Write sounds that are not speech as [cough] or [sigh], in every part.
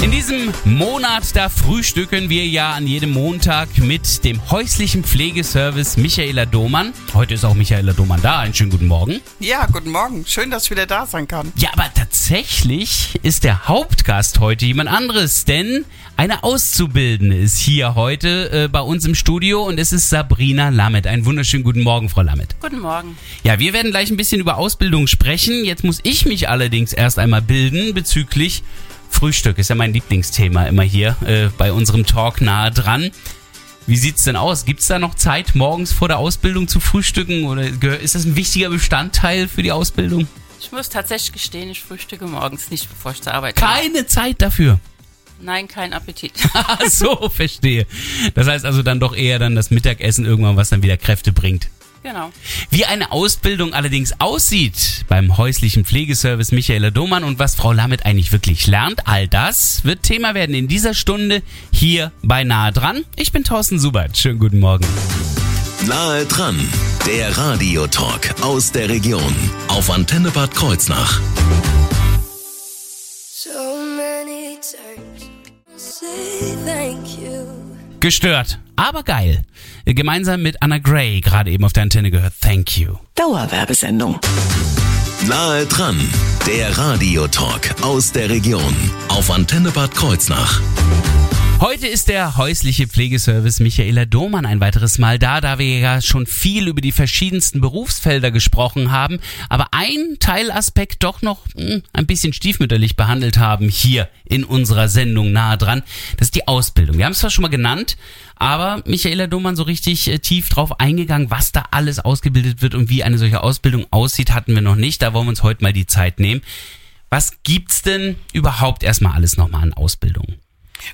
In diesem Monat, da frühstücken wir ja an jedem Montag mit dem häuslichen Pflegeservice Michaela Domann. Heute ist auch Michaela Domann da. Einen schönen guten Morgen. Ja, guten Morgen. Schön, dass ich wieder da sein kann. Ja, aber tatsächlich ist der Hauptgast heute jemand anderes, denn eine Auszubildende ist hier heute äh, bei uns im Studio und es ist Sabrina Lamet. Einen wunderschönen guten Morgen, Frau Lamet. Guten Morgen. Ja, wir werden gleich ein bisschen über Ausbildung sprechen. Jetzt muss ich mich allerdings erst einmal bilden bezüglich Frühstück. Ist ja mein Lieblingsthema immer hier äh, bei unserem Talk nahe dran. Wie sieht's denn aus? Gibt's da noch Zeit, morgens vor der Ausbildung zu frühstücken? Oder ist das ein wichtiger Bestandteil für die Ausbildung? Ich muss tatsächlich gestehen, ich frühstücke morgens nicht, bevor ich zur Arbeit komme. Keine Zeit dafür. Nein, kein Appetit. [laughs] So, verstehe. Das heißt also dann doch eher dann das Mittagessen irgendwann, was dann wieder Kräfte bringt. Genau. Wie eine Ausbildung allerdings aussieht beim häuslichen Pflegeservice Michaela Domann und was Frau Lamet eigentlich wirklich lernt, all das wird Thema werden in dieser Stunde hier bei Nahe dran. Ich bin Thorsten Subert. Schönen guten Morgen. Nahe dran, der Radiotalk aus der Region auf Antenne Bad Kreuznach. So many times say thank you. Gestört, aber geil. Gemeinsam mit Anna Gray gerade eben auf der Antenne gehört. Thank you. Dauerwerbesendung. Nahe dran, der Radiotalk aus der Region auf Antenne Bad Kreuznach. Heute ist der häusliche Pflegeservice Michaela Domann ein weiteres Mal da, da wir ja schon viel über die verschiedensten Berufsfelder gesprochen haben, aber ein Teilaspekt doch noch mh, ein bisschen stiefmütterlich behandelt haben hier in unserer Sendung nahe dran. Das ist die Ausbildung. Wir haben es zwar schon mal genannt, aber Michaela Domann so richtig äh, tief drauf eingegangen, was da alles ausgebildet wird und wie eine solche Ausbildung aussieht, hatten wir noch nicht. Da wollen wir uns heute mal die Zeit nehmen. Was gibt's denn überhaupt erstmal alles nochmal an Ausbildung?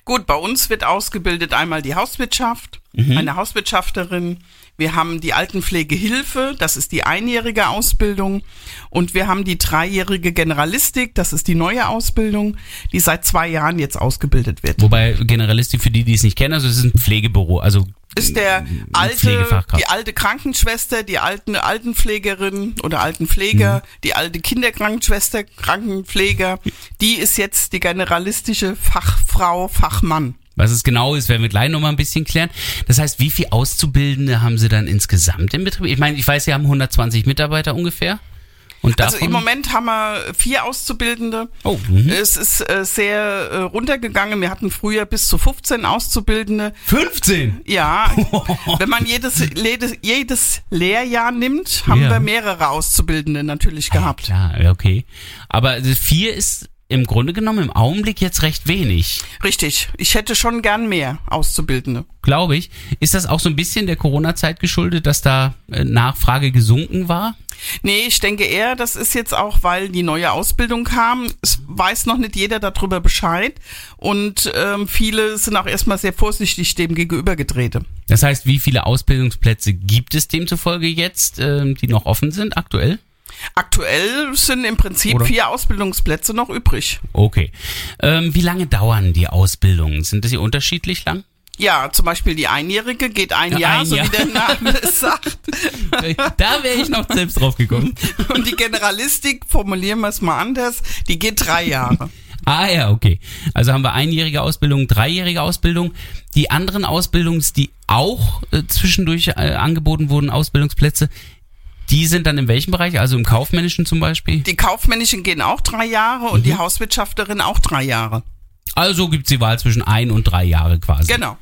Gut, bei uns wird ausgebildet einmal die Hauswirtschaft, Mhm. eine Hauswirtschafterin. Wir haben die Altenpflegehilfe, das ist die einjährige Ausbildung. Und wir haben die dreijährige Generalistik, das ist die neue Ausbildung, die seit zwei Jahren jetzt ausgebildet wird. Wobei Generalistik für die, die es nicht kennen, also es ist ein Pflegebüro, also Ist der alte, die alte Krankenschwester, die alten Altenpflegerin oder Altenpfleger, Mhm. die alte Kinderkrankenschwester, Krankenpfleger, die ist jetzt die generalistische Fachfrau, Fachmann. Was es genau ist, werden wir gleich nochmal ein bisschen klären. Das heißt, wie viel Auszubildende haben Sie dann insgesamt im Betrieb? Ich meine, ich weiß, Sie haben 120 Mitarbeiter ungefähr. Und davon, Also im Moment haben wir vier Auszubildende. Oh, mhm. Es ist äh, sehr äh, runtergegangen. Wir hatten früher bis zu 15 Auszubildende. 15! Ja, [laughs] wenn man jedes, jedes, jedes Lehrjahr nimmt, haben Ja. wir mehrere Auszubildende natürlich gehabt. Klar, ja, okay. Aber vier ist im Grunde genommen im Augenblick jetzt recht wenig, Richtig. Ich hätte schon gern mehr Auszubildende. glaube ich. Ist das auch so ein bisschen der Corona-Zeit geschuldet, dass da äh, Nachfrage gesunken war? Nee, ich denke eher, das ist jetzt auch, weil die neue Ausbildung kam. Es weiß noch nicht jeder darüber Bescheid. Und ähm, viele sind auch erstmal sehr vorsichtig dem gegenüber getreten. Das heißt, wie viele Ausbildungsplätze gibt es demzufolge jetzt, ähm, die noch offen sind aktuell? Aktuell sind im Prinzip Oder? vier Ausbildungsplätze noch übrig. Okay. Ähm, wie lange dauern die Ausbildungen? Sind die unterschiedlich lang? Ja, zum Beispiel die Einjährige geht ein Ja, Jahr, ein so Jahr. wie der Name es [laughs] sagt. da wäre ich noch selbst drauf gekommen. Und die Generalistik, formulieren wir es mal anders, die geht drei Jahre. Ah ja, okay. Also haben wir einjährige Ausbildung, dreijährige Ausbildung. Die anderen Ausbildungs, die auch äh, zwischendurch äh, angeboten wurden, Ausbildungsplätze, die sind dann in welchem Bereich? Also im kaufmännischen zum Beispiel? Die Kaufmännischen gehen auch drei Jahre und Mhm. die Hauswirtschafterin auch drei Jahre. Also gibt's die Wahl zwischen ein und drei Jahre quasi. Genau.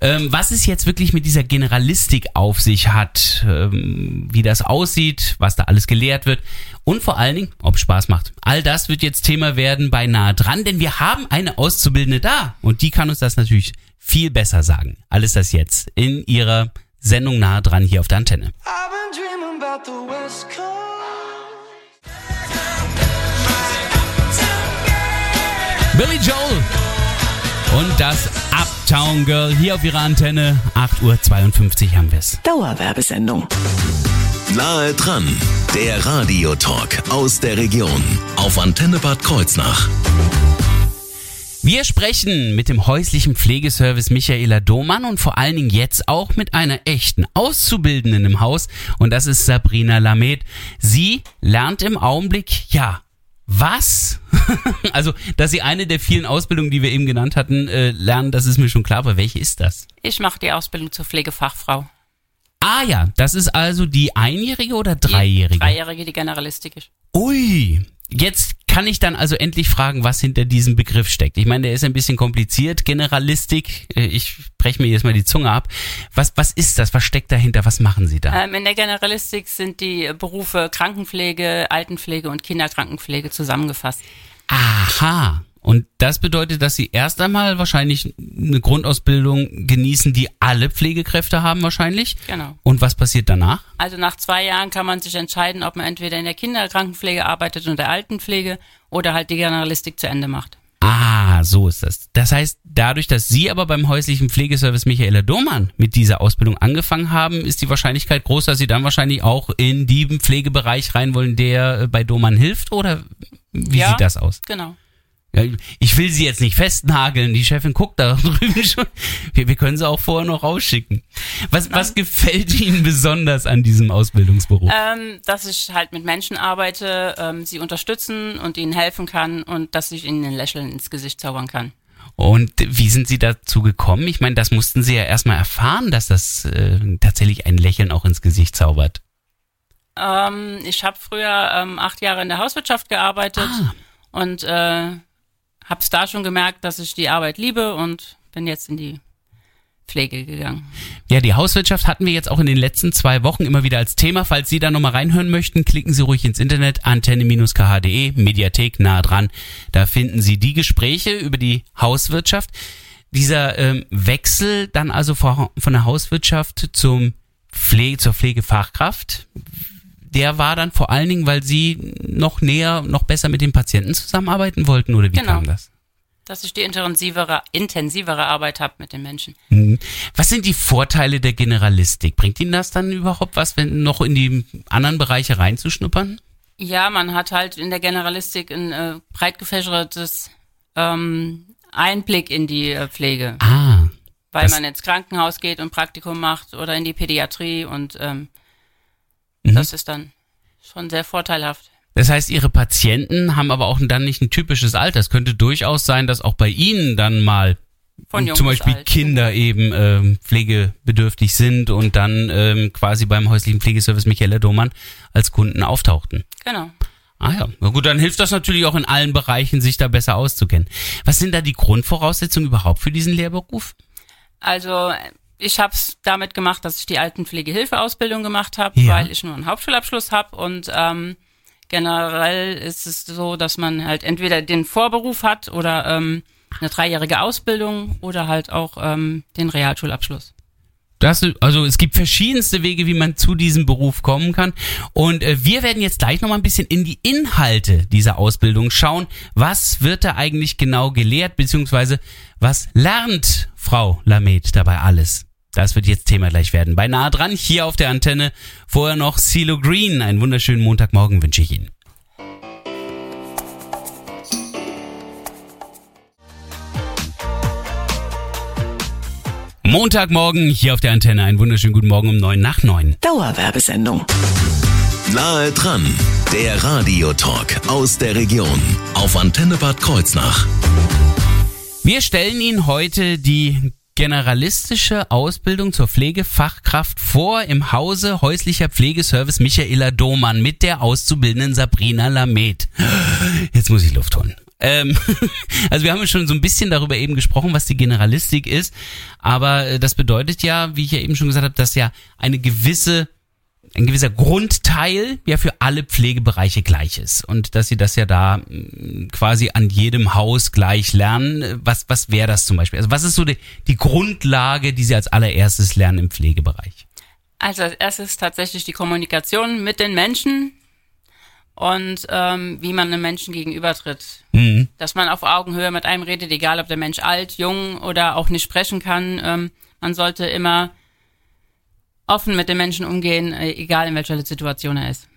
Ähm, was es jetzt wirklich mit dieser Generalistik auf sich hat, ähm, wie das aussieht, was da alles gelehrt wird und vor allen Dingen, ob Spaß macht. All das wird jetzt Thema werden bei Nahe dran, denn wir haben eine Auszubildende da und die kann uns das natürlich viel besser sagen. Alles das jetzt in ihrer Sendung Nahe dran hier auf der Antenne. I've been dreaming about the West Coast. Billy Joel und das Uptown Girl hier auf ihrer Antenne. 8.52 Uhr haben wir's. Dauerwerbesendung. Nahe dran, der Radiotalk aus der Region auf Antenne Bad Kreuznach. Wir sprechen mit dem häuslichen Pflegeservice Michaela Domann und vor allen Dingen jetzt auch mit einer echten Auszubildenden im Haus und das ist Sabrina Lamed. Sie lernt im Augenblick, ja, was? [laughs] also, dass sie eine der vielen Ausbildungen, die wir eben genannt hatten, äh, lernen, das ist mir schon klar, aber welche ist das? Ich mache die Ausbildung zur Pflegefachfrau. Ah ja, das ist also die einjährige oder dreijährige? Die dreijährige, die Generalistik ist. Ui, jetzt kann ich dann also endlich fragen, was hinter diesem Begriff steckt. Ich meine, der ist ein bisschen kompliziert, Generalistik. Äh, Ich breche mir jetzt mal die Zunge ab. Was, was ist das? Was steckt dahinter? Was machen Sie da? Ähm, in der Generalistik sind die Berufe Krankenpflege, Altenpflege und Kinderkrankenpflege zusammengefasst. Aha. Und das bedeutet, dass Sie erst einmal wahrscheinlich eine Grundausbildung genießen, die alle Pflegekräfte haben wahrscheinlich. Genau. Und was passiert danach? Also nach zwei Jahren kann man sich entscheiden, ob man entweder in der Kinderkrankenpflege arbeitet und der Altenpflege oder halt die Generalistik zu Ende macht. Ah, so ist das. Das heißt, dadurch, dass Sie aber beim häuslichen Pflegeservice Michaela Domann mit dieser Ausbildung angefangen haben, ist die Wahrscheinlichkeit groß, dass Sie dann wahrscheinlich auch in den Pflegebereich rein wollen, der äh, bei Domann hilft? Oder wie Ja. sieht das aus? Genau. Ja, ich will Sie jetzt nicht festnageln. Die Chefin guckt da [laughs] drüben schon. Wir, wir können sie auch vorher noch rausschicken. Was, was gefällt Ihnen besonders an diesem Ausbildungsberuf? Ähm, dass ich halt mit Menschen arbeite, ähm, sie unterstützen und ihnen helfen kann und dass ich ihnen ein Lächeln ins Gesicht zaubern kann. Und wie sind Sie dazu gekommen? Ich meine, das mussten Sie ja erstmal erfahren, dass das äh, tatsächlich ein Lächeln auch ins Gesicht zaubert. Ähm, ich habe früher ähm, acht Jahre in der Hauswirtschaft gearbeitet Ah. und äh, habe es da schon gemerkt, dass ich die Arbeit liebe und bin jetzt in die Pflege gegangen. Ja, die Hauswirtschaft hatten wir jetzt auch in den letzten zwei Wochen immer wieder als Thema. Falls Sie da nochmal reinhören möchten, klicken Sie ruhig ins Internet, antenne-kh.de, Mediathek nah dran. Da finden Sie die Gespräche über die Hauswirtschaft. Dieser ähm, Wechsel dann also von von der Hauswirtschaft zum Pflege, zur Pflegefachkraft, der war dann vor allen Dingen, weil Sie noch näher, noch besser mit den Patienten zusammenarbeiten wollten oder wie Genau. kam das? Dass ich die intensivere, intensivere Arbeit habe mit den Menschen. Mhm. Was sind die Vorteile der Generalistik? Bringt Ihnen das dann überhaupt was, wenn noch in die anderen Bereiche reinzuschnuppern? Ja, man hat halt in der Generalistik ein äh, breit gefächertes ähm, Einblick in die äh, Pflege, Ah, weil man ins Krankenhaus geht und Praktikum macht oder in die Pädiatrie und ähm, Mhm. das ist dann schon sehr vorteilhaft. das heißt, Ihre Patienten haben aber auch dann nicht ein typisches Alter. Es könnte durchaus sein, dass auch bei Ihnen dann mal Von zum Beispiel alt. Kinder eben ähm, pflegebedürftig sind und dann ähm, quasi beim häuslichen Pflegeservice Michaela Domann als Kunden auftauchten. Genau. Ah ja, na gut, dann hilft das natürlich auch in allen Bereichen, sich da besser auszukennen. Was sind da die Grundvoraussetzungen überhaupt für diesen Lehrberuf? Also ich habe es damit gemacht, dass ich die Altenpflegehilfeausbildung gemacht habe, Ja. weil ich nur einen Hauptschulabschluss habe und ähm, generell ist es so, dass man halt entweder den Vorberuf hat oder ähm, eine dreijährige Ausbildung oder halt auch ähm, den Realschulabschluss. Das, also es gibt verschiedenste Wege, wie man zu diesem Beruf kommen kann. Und äh, wir werden jetzt gleich nochmal ein bisschen in die Inhalte dieser Ausbildung schauen. Was wird da eigentlich genau gelehrt, beziehungsweise was lernt Frau Lamed dabei alles? Das wird jetzt Thema gleich werden. Bei nah dran, hier auf der Antenne. Vorher noch CeeLo Green. Einen wunderschönen Montagmorgen wünsche ich Ihnen. Montagmorgen hier auf der Antenne. Einen wunderschönen guten Morgen um neun nach neun. Dauerwerbesendung. Nahe dran, der Radiotalk aus der Region auf Antenne Bad Kreuznach. Wir stellen Ihnen heute die generalistische Ausbildung zur Pflegefachkraft vor im Hause häuslicher Pflegeservice Michaela Domann mit der Auszubildenden Sabrina Lamed. Jetzt muss ich Luft holen. Ähm, [laughs] also wir haben schon so ein bisschen darüber eben gesprochen, was die Generalistik ist, aber äh, das bedeutet ja, wie ich ja eben schon gesagt habe, dass ja eine gewisse ein gewisser Grundteil ja für alle Pflegebereiche gleich ist und dass sie das ja da mm, quasi an jedem Haus gleich lernen. Was, was wäre das zum Beispiel? Also was ist so die, die Grundlage, die sie als allererstes lernen im Pflegebereich? Also als erstes tatsächlich die Kommunikation mit den Menschen und ähm, wie man einem Menschen gegenübertritt. Mhm. Dass man auf Augenhöhe mit einem redet, egal ob der Mensch alt, jung oder auch nicht sprechen kann. Ähm, man sollte immer offen mit den Menschen umgehen, äh, egal in welcher Situation er ist.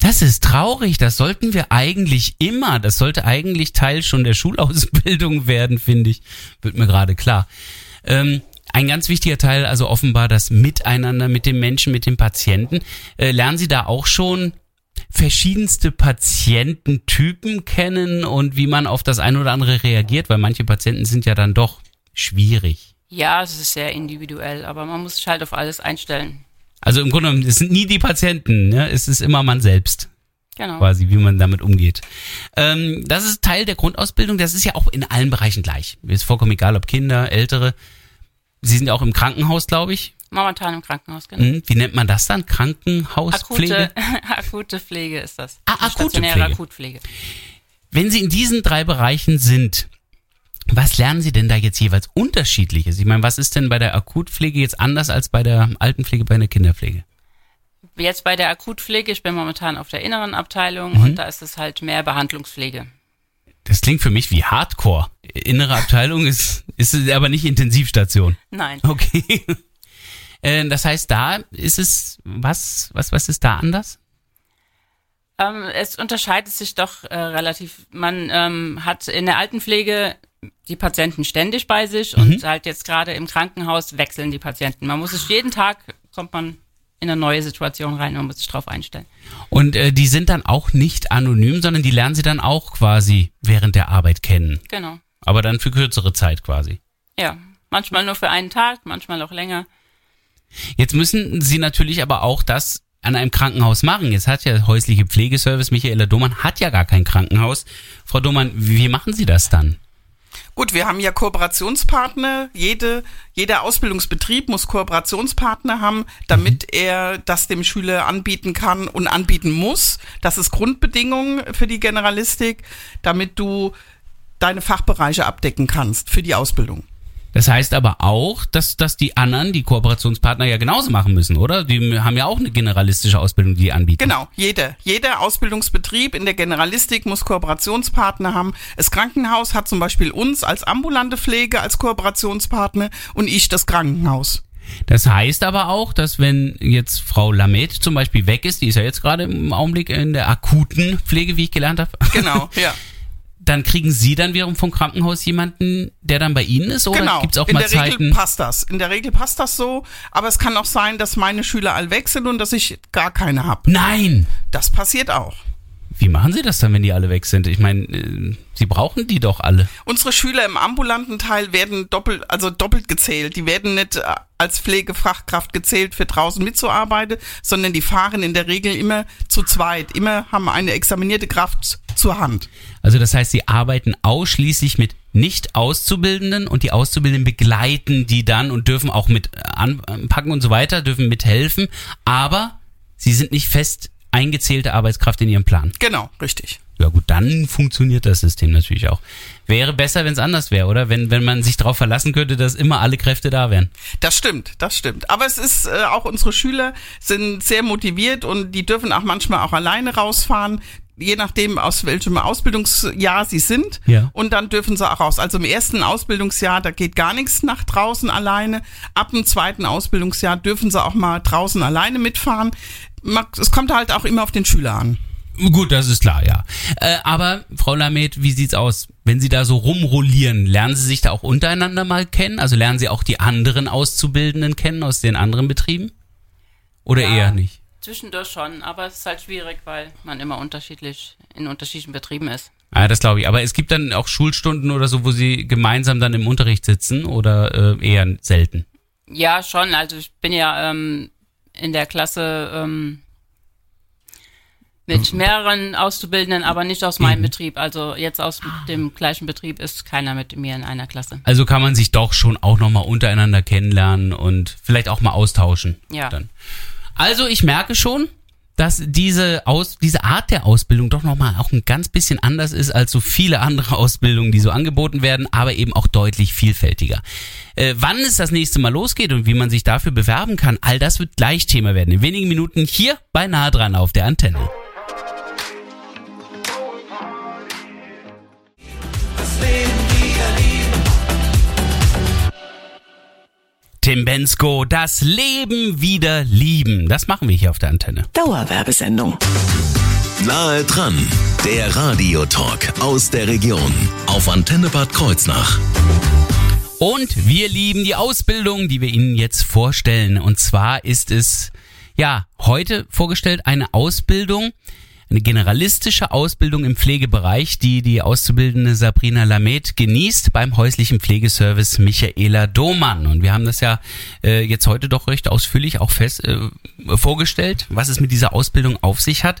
Das ist traurig, das sollten wir eigentlich immer, das sollte eigentlich Teil schon der Schulausbildung [laughs] werden, finde ich. Wird mir gerade klar. Ähm, ein ganz wichtiger Teil, also offenbar das Miteinander mit dem Menschen, mit dem Patienten. Äh, lernen Sie da auch schon verschiedenste Patiententypen kennen und wie man auf das eine oder andere reagiert, weil manche Patienten sind ja dann doch schwierig. Ja, es ist sehr individuell, aber man muss sich halt auf alles einstellen. Also im Grunde genommen, es sind nie die Patienten, ne? es ist immer man selbst. Genau. Quasi, wie man damit umgeht. Ähm, das ist Teil der Grundausbildung, das ist ja auch in allen Bereichen gleich. Ist vollkommen egal, ob Kinder, Ältere. Sie sind ja auch im Krankenhaus, glaube ich. Momentan im Krankenhaus, genau. Hm, Wie nennt man das dann? Krankenhauspflege? Akute, [laughs] akute Pflege ist das. Ah, akute Pflege. Akutpflege. Wenn Sie in diesen drei Bereichen sind, was lernen Sie denn da jetzt jeweils unterschiedliches? Ich meine, was ist denn bei der Akutpflege jetzt anders als bei der Altenpflege, bei der Kinderpflege? Jetzt bei der Akutpflege, ich bin momentan auf der inneren Abteilung Mhm. und da ist es halt mehr Behandlungspflege. Das klingt für mich wie Hardcore. Innere Abteilung ist, ist es aber nicht Intensivstation. Nein. Okay. [laughs] Äh, Das heißt, da ist es, was, was, was ist da anders? Ähm, es unterscheidet sich doch äh, relativ. Man ähm, hat in der Altenpflege die Patienten ständig bei sich Mhm. und halt jetzt gerade im Krankenhaus wechseln die Patienten. Man muss sich jeden Tag, kommt man in eine neue Situation rein und muss sich drauf einstellen. Und äh, die sind dann auch nicht anonym, sondern die lernen sie dann auch quasi während der Arbeit kennen. Genau. Aber dann für kürzere Zeit quasi. Ja. Manchmal nur für einen Tag, manchmal auch länger. Jetzt müssen sie natürlich aber auch das an einem Krankenhaus machen. Jetzt hat ja häusliche Pflegeservice, Michaela Domann hat ja gar kein Krankenhaus. Frau Domann, wie machen Sie das dann? Gut, wir haben ja Kooperationspartner. Jede, jeder Ausbildungsbetrieb muss Kooperationspartner haben, damit er das dem Schüler anbieten kann und anbieten muss. Das ist Grundbedingung für die Generalistik, damit du deine Fachbereiche abdecken kannst für die Ausbildung. Das heißt aber auch, dass, dass die anderen, die Kooperationspartner ja genauso machen müssen, oder? Die haben ja auch eine generalistische Ausbildung, die die anbieten. Genau, jeder. Jeder Ausbildungsbetrieb in der Generalistik muss Kooperationspartner haben. Das Krankenhaus hat zum Beispiel uns als ambulante Pflege als Kooperationspartner und ich das Krankenhaus. Das heißt aber auch, dass wenn jetzt Frau Lamet zum Beispiel weg ist, die ist ja jetzt gerade im Augenblick in der akuten Pflege, wie ich gelernt habe. Genau, [laughs] ja. Dann kriegen Sie dann wiederum vom Krankenhaus jemanden, der dann bei Ihnen ist? Oder genau. gibt es auch in mal der Zeiten? Regel passt das. In der Regel passt das so, aber es kann auch sein, dass meine Schüler all weg sind und dass ich gar keine habe. Nein! Das passiert auch. Wie machen Sie das dann, wenn die alle weg sind? Ich meine, äh, Sie brauchen die doch alle. Unsere Schüler im ambulanten Teil werden doppelt, also doppelt gezählt. Die werden nicht äh, als Pflegefachkraft gezählt für draußen mitzuarbeiten, sondern die fahren in der Regel immer zu zweit. Immer haben eine examinierte Kraft zur Hand. Also das heißt, Sie arbeiten ausschließlich mit Nicht-Auszubildenden und die Auszubildenden begleiten die dann und dürfen auch mit anpacken und so weiter, dürfen mithelfen, aber Sie sind nicht fest eingezählte Arbeitskraft in Ihrem Plan. Genau, richtig. Ja gut, dann funktioniert das System natürlich auch. Wäre besser, wenn es anders wäre, oder? Wenn, wenn man sich darauf verlassen könnte, dass immer alle Kräfte da wären. Das stimmt, das stimmt. Aber es ist äh, auch unsere Schüler sind sehr motiviert und die dürfen auch manchmal auch alleine rausfahren, je nachdem aus welchem Ausbildungsjahr sie sind. Ja. Und dann dürfen sie auch raus. Also im ersten Ausbildungsjahr, da geht gar nichts nach draußen alleine. Ab dem zweiten Ausbildungsjahr dürfen sie auch mal draußen alleine mitfahren. Es kommt halt auch immer auf den Schüler an. Gut, das ist klar, ja. Äh, aber Frau Lamet, wie sieht's aus? Wenn Sie da so rumrollieren, lernen Sie sich da auch untereinander mal kennen? Also lernen Sie auch die anderen Auszubildenden kennen aus den anderen Betrieben? Oder Ja. eher nicht? Zwischendurch schon, aber es ist halt schwierig, weil man immer unterschiedlich in unterschiedlichen Betrieben ist. Ah, das glaube ich. Aber es gibt dann auch Schulstunden oder so, wo Sie gemeinsam dann im Unterricht sitzen oder äh, eher selten? Ja, schon. Also ich bin ja ähm, in der Klasse ähm, mit mehreren Auszubildenden, aber nicht aus meinem Betrieb. Also jetzt aus dem gleichen Betrieb ist keiner mit mir in einer Klasse. Also kann man sich doch schon auch nochmal untereinander kennenlernen und vielleicht auch mal austauschen. Ja. Dann. Also ich merke schon, dass diese, Aus, diese Art der Ausbildung doch nochmal auch ein ganz bisschen anders ist als so viele andere [laughs] Ausbildungen, die so angeboten werden, aber eben auch deutlich vielfältiger. Äh, wann es das nächste Mal losgeht und wie man sich dafür bewerben kann, all das wird gleich Thema werden. In wenigen Minuten hier bei Nahe dran auf der Antenne. Tim Bensko, das Leben wieder lieben. Das machen wir hier auf der Antenne. Dauerwerbesendung. Nahe dran, der Radiotalk aus der Region auf Antenne Bad Kreuznach. Und wir lieben die Ausbildung, die wir Ihnen jetzt vorstellen. Und zwar ist es, ja, heute vorgestellt eine Ausbildung, eine generalistische Ausbildung im Pflegebereich, die die Auszubildende Sabrina Lamed genießt beim häuslichen Pflegeservice Michaela Domann. Und wir haben das ja äh, jetzt heute doch recht ausführlich auch fest äh, vorgestellt, was es mit dieser Ausbildung auf sich hat.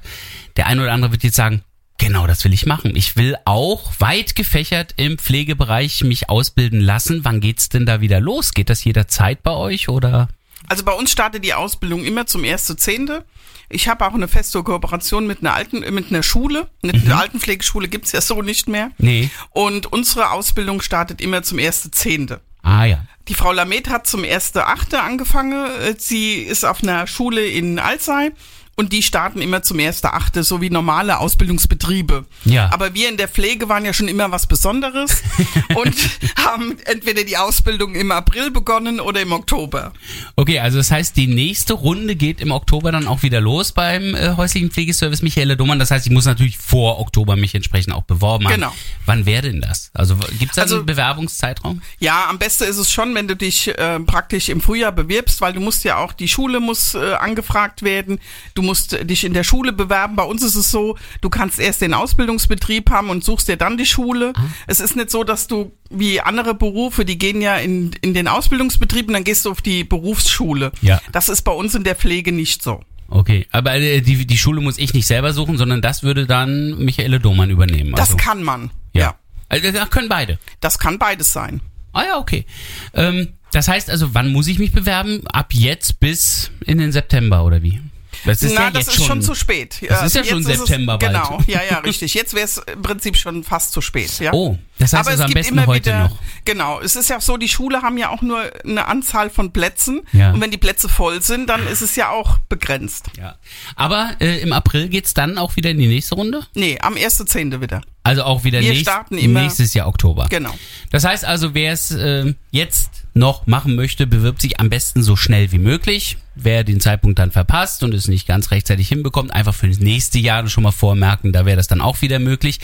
Der eine oder andere wird jetzt sagen, Genau, das will ich machen. Ich will auch weit gefächert im Pflegebereich mich ausbilden lassen. Wann geht's denn da wieder los? Geht das jederzeit bei euch oder? Also bei uns startet die Ausbildung immer zum 1.10. Ich habe auch eine feste Kooperation mit einer alten, mit einer Schule. Eine Altenpflegeschule gibt's ja so nicht mehr. Nee. Und unsere Ausbildung startet immer zum 1.10. Ah ja. Die Frau Lamet hat zum 1.8. angefangen. Äh, Sie ist auf einer Schule in Alzey. Und die starten immer zum 1.8., so wie normale Ausbildungsbetriebe. Ja. Aber wir in der Pflege waren ja schon immer was Besonderes [laughs] und haben entweder die Ausbildung im April begonnen oder im Oktober. Okay, also das heißt, die nächste Runde geht im Oktober dann auch wieder los beim äh, häuslichen Pflegeservice Michaela Domann. Das heißt, ich muss natürlich vor Oktober mich entsprechend auch beworben haben. Genau. Wann wäre denn das? Also gibt's da Also- einen Bewerbungszeitraum? Ja, am besten ist es schon, wenn du dich äh, praktisch im Frühjahr bewirbst, weil du musst ja auch, die Schule muss äh, angefragt werden, du musst dich in der Schule bewerben. Bei uns ist es so, du kannst erst den Ausbildungsbetrieb haben und suchst dir dann die Schule. Es ist nicht so, dass du wie andere Berufe, die gehen ja in, in den Ausbildungsbetrieb und dann gehst du auf die Berufsschule. Ja. Das ist bei uns in der Pflege nicht so. Okay, aber äh, die, die Schule muss ich nicht selber suchen, sondern das würde dann Michaela Domann übernehmen. Das also, kann man. ja. ja. Also das können beide. Das kann beides sein. Ah ja, okay. Ähm, das heißt also, wann muss ich mich bewerben? Ab jetzt bis in den September oder wie? Das ist Na, ja das jetzt ist schon zu spät. Das ist ja jetzt schon es- September bald. Genau, [laughs] ja, ja, richtig. Jetzt wäre es im Prinzip schon fast zu spät. Ja? Oh, das heißt Aber also es am gibt besten immer heute wieder, noch. Genau, es ist ja so, die Schule haben ja auch nur eine Anzahl von Plätzen. Ja. Und wenn die Plätze voll sind, dann ist es ja auch begrenzt. Ja. Aber äh, im April geht's dann auch wieder in die nächste Runde? Nee, am 1.10. wieder. Also auch wieder Wir nächst, nächstes Jahr Oktober. Genau. Das heißt also, wer es äh, jetzt noch machen möchte, bewirbt sich am besten so schnell wie möglich. Wer den Zeitpunkt dann verpasst und es nicht ganz rechtzeitig hinbekommt, einfach für das nächste Jahr schon mal vormerken, da wäre das dann auch wieder möglich.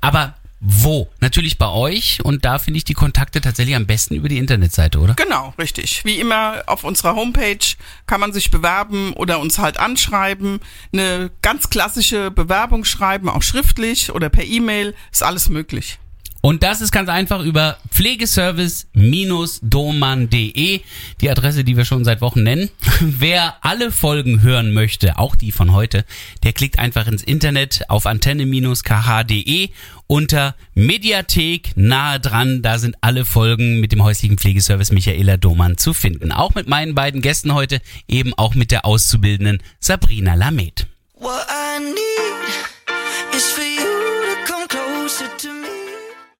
Aber wo? Natürlich bei euch und da finde ich die Kontakte tatsächlich am besten über die Internetseite, oder? Genau, richtig. Wie immer auf unserer Homepage kann man sich bewerben oder uns halt anschreiben. Eine ganz klassische Bewerbung schreiben, auch schriftlich oder per E-Mail, ist alles möglich. Und das ist ganz einfach über pflegeservice-doman.de, die Adresse, die wir schon seit Wochen nennen. [laughs] Wer alle Folgen hören möchte, auch die von heute, der klickt einfach ins Internet auf antenne-kh.de unter Mediathek nahe dran. Da sind alle Folgen mit dem häuslichen Pflegeservice Michaela Domann zu finden. Auch mit meinen beiden Gästen heute, eben auch mit der Auszubildenden Sabrina Lamed. What I need is for you to come closer to me.